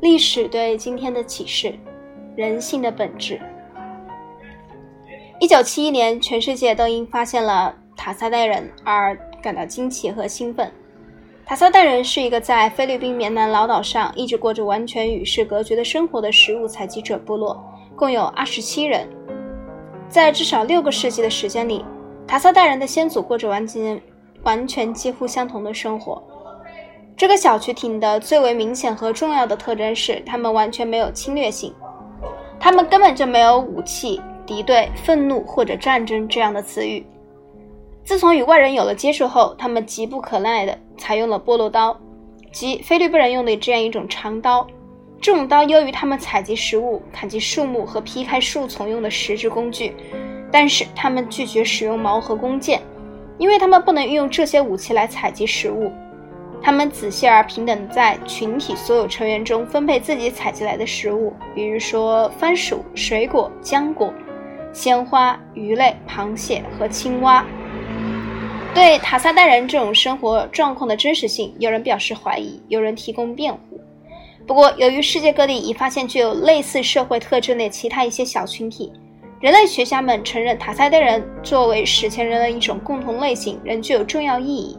历史对今天的启示，人性的本质。一九七一年，全世界都因发现了塔萨代人而感到惊奇和兴奋。塔萨代人是一个在菲律宾棉南老岛上一直过着完全与世隔绝的生活的食物采集者部落，共有二十七人。在至少六个世纪的时间里，塔萨代人的先祖过着完全、完全几乎相同的生活。这个小群体的最为明显和重要的特征是，他们完全没有侵略性，他们根本就没有武器、敌对、愤怒或者战争这样的词语。自从与外人有了接触后，他们急不可耐地采用了菠萝刀，即菲律宾人用的这样一种长刀。这种刀优于他们采集食物、砍击树木和劈开树丛用的石质工具，但是他们拒绝使用矛和弓箭，因为他们不能运用这些武器来采集食物。他们仔细而平等在群体所有成员中分配自己采集来的食物，比如说番薯、水果、浆果、鲜花、鱼类、螃蟹和青蛙。对塔萨代人这种生活状况的真实性，有人表示怀疑，有人提供辩护。不过，由于世界各地已发现具有类似社会特征的其他一些小群体，人类学家们承认塔萨代人作为史前人的一种共同类型，仍具有重要意义。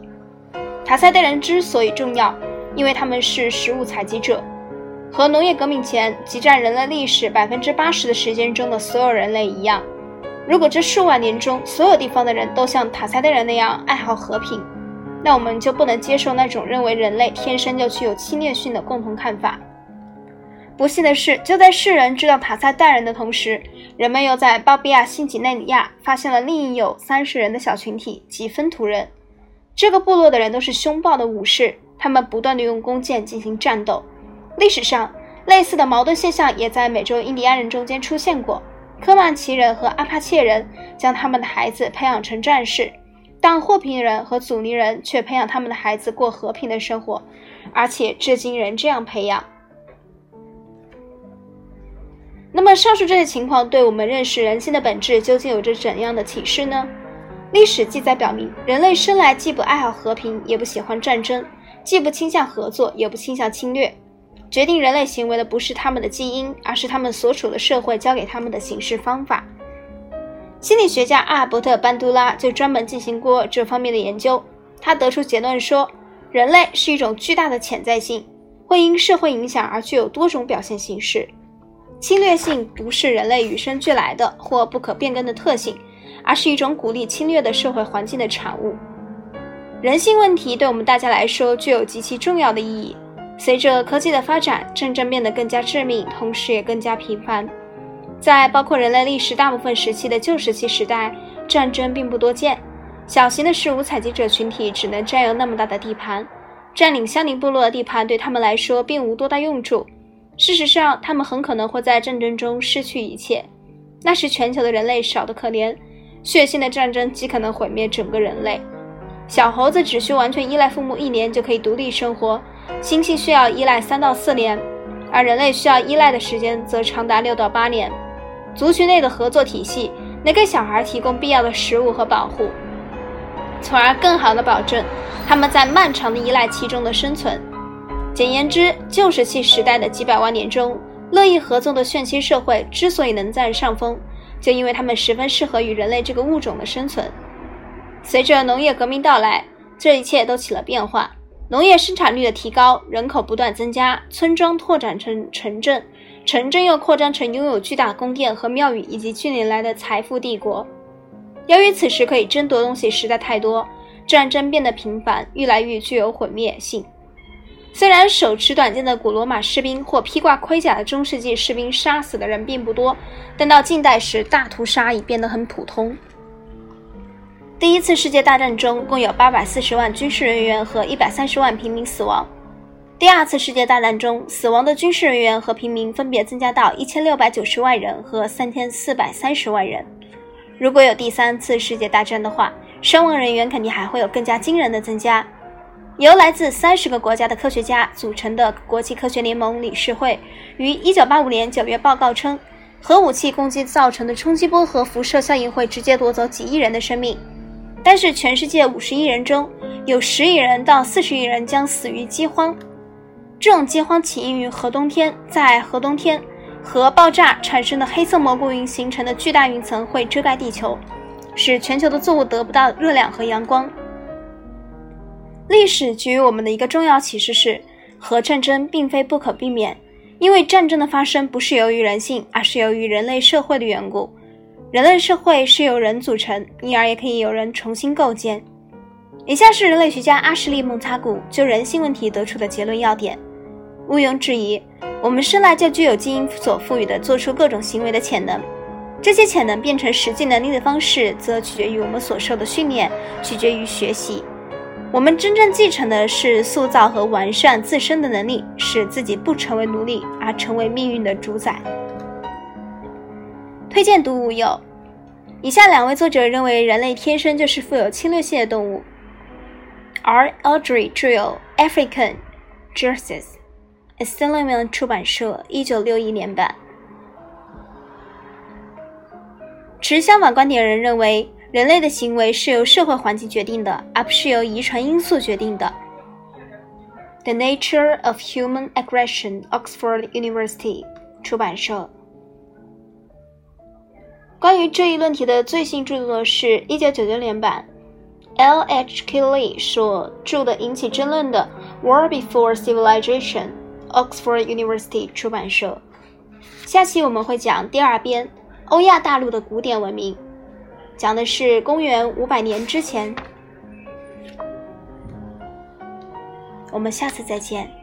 塔塞代人之所以重要，因为他们是食物采集者，和农业革命前即占人类历史百分之八十的时间中的所有人类一样。如果这数万年中所有地方的人都像塔塞代人那样爱好和平，那我们就不能接受那种认为人类天生就具有侵略性的共同看法。不幸的是，就在世人知道塔塞代人的同时，人们又在鲍比亚新几内亚发现了另一有三十人的小群体，即芬图人。这个部落的人都是凶暴的武士，他们不断地用弓箭进行战斗。历史上，类似的矛盾现象也在美洲印第安人中间出现过。科曼奇人和阿帕切人将他们的孩子培养成战士，但霍皮人和祖尼人却培养他们的孩子过和平的生活，而且至今仍这样培养。那么，上述这些情况对我们认识人性的本质究竟有着怎样的启示呢？历史记载表明，人类生来既不爱好和平，也不喜欢战争，既不倾向合作，也不倾向侵略。决定人类行为的不是他们的基因，而是他们所处的社会教给他们的行事方法。心理学家阿尔伯特·班杜拉就专门进行过这方面的研究。他得出结论说，人类是一种巨大的潜在性，会因社会影响而具有多种表现形式。侵略性不是人类与生俱来的或不可变更的特性。而是一种鼓励侵略的社会环境的产物。人性问题对我们大家来说具有极其重要的意义。随着科技的发展，战争变得更加致命，同时也更加频繁。在包括人类历史大部分时期的旧石器时代，战争并不多见。小型的食物采集者群体只能占有那么大的地盘，占领相邻部落的地盘对他们来说并无多大用处。事实上，他们很可能会在战争中失去一切。那时，全球的人类少得可怜。血腥的战争极可能毁灭整个人类。小猴子只需完全依赖父母一年就可以独立生活，猩猩需要依赖三到四年，而人类需要依赖的时间则长达六到八年。族群内的合作体系能给小孩提供必要的食物和保护，从而更好地保证他们在漫长的依赖期中的生存。简言之，旧石器时代的几百万年中，乐意合作的炫亲社会之所以能占上风。就因为它们十分适合于人类这个物种的生存。随着农业革命到来，这一切都起了变化。农业生产率的提高，人口不断增加，村庄拓展成城镇，城镇又扩张成拥有巨大宫殿和庙宇以及近年来的财富帝国。由于此时可以争夺东西实在太多，战争变得频繁，愈来愈具有毁灭性。虽然手持短剑的古罗马士兵或披挂盔甲的中世纪士兵杀死的人并不多，但到近代时，大屠杀已变得很普通。第一次世界大战中，共有八百四十万军事人员和一百三十万平民死亡。第二次世界大战中，死亡的军事人员和平民分别增加到一千六百九十万人和三千四百三十万人。如果有第三次世界大战的话，伤亡人员肯定还会有更加惊人的增加。由来自三十个国家的科学家组成的国际科学联盟理事会于一九八五年九月报告称，核武器攻击造成的冲击波和辐射效应会直接夺走几亿人的生命。但是，全世界五十亿人中有十亿人到四十亿人将死于饥荒。这种饥荒起因于核冬天，在核冬天，核爆炸产生的黑色蘑菇云形成的巨大云层会遮盖地球，使全球的作物得不到热量和阳光。历史给予我们的一个重要启示是，核战争并非不可避免，因为战争的发生不是由于人性，而是由于人类社会的缘故。人类社会是由人组成，因而也可以由人重新构建。以下是人类学家阿什利·蒙查古就人性问题得出的结论要点：毋庸置疑，我们生来就具有基因所赋予的做出各种行为的潜能。这些潜能变成实际能力的方式，则取决于我们所受的训练，取决于学习。我们真正继承的是塑造和完善自身的能力，使自己不成为奴隶，而成为命运的主宰。推荐读物有：以下两位作者认为人类天生就是富有侵略性的动物。R. Audrey d r i l l African Jerseys，s l i m a n 出版社，一九六一年版。持相反观点人认为，人类的行为是由社会环境决定的，而不是由遗传因素决定的。The Nature of Human Aggression，Oxford University 出版社。关于这一论题的最新著作是1999年版，L. H. Kelly 所著的引起争论的《War Before Civilization》，Oxford University 出版社。下期我们会讲第二编欧亚大陆的古典文明，讲的是公元五百年之前。我们下次再见。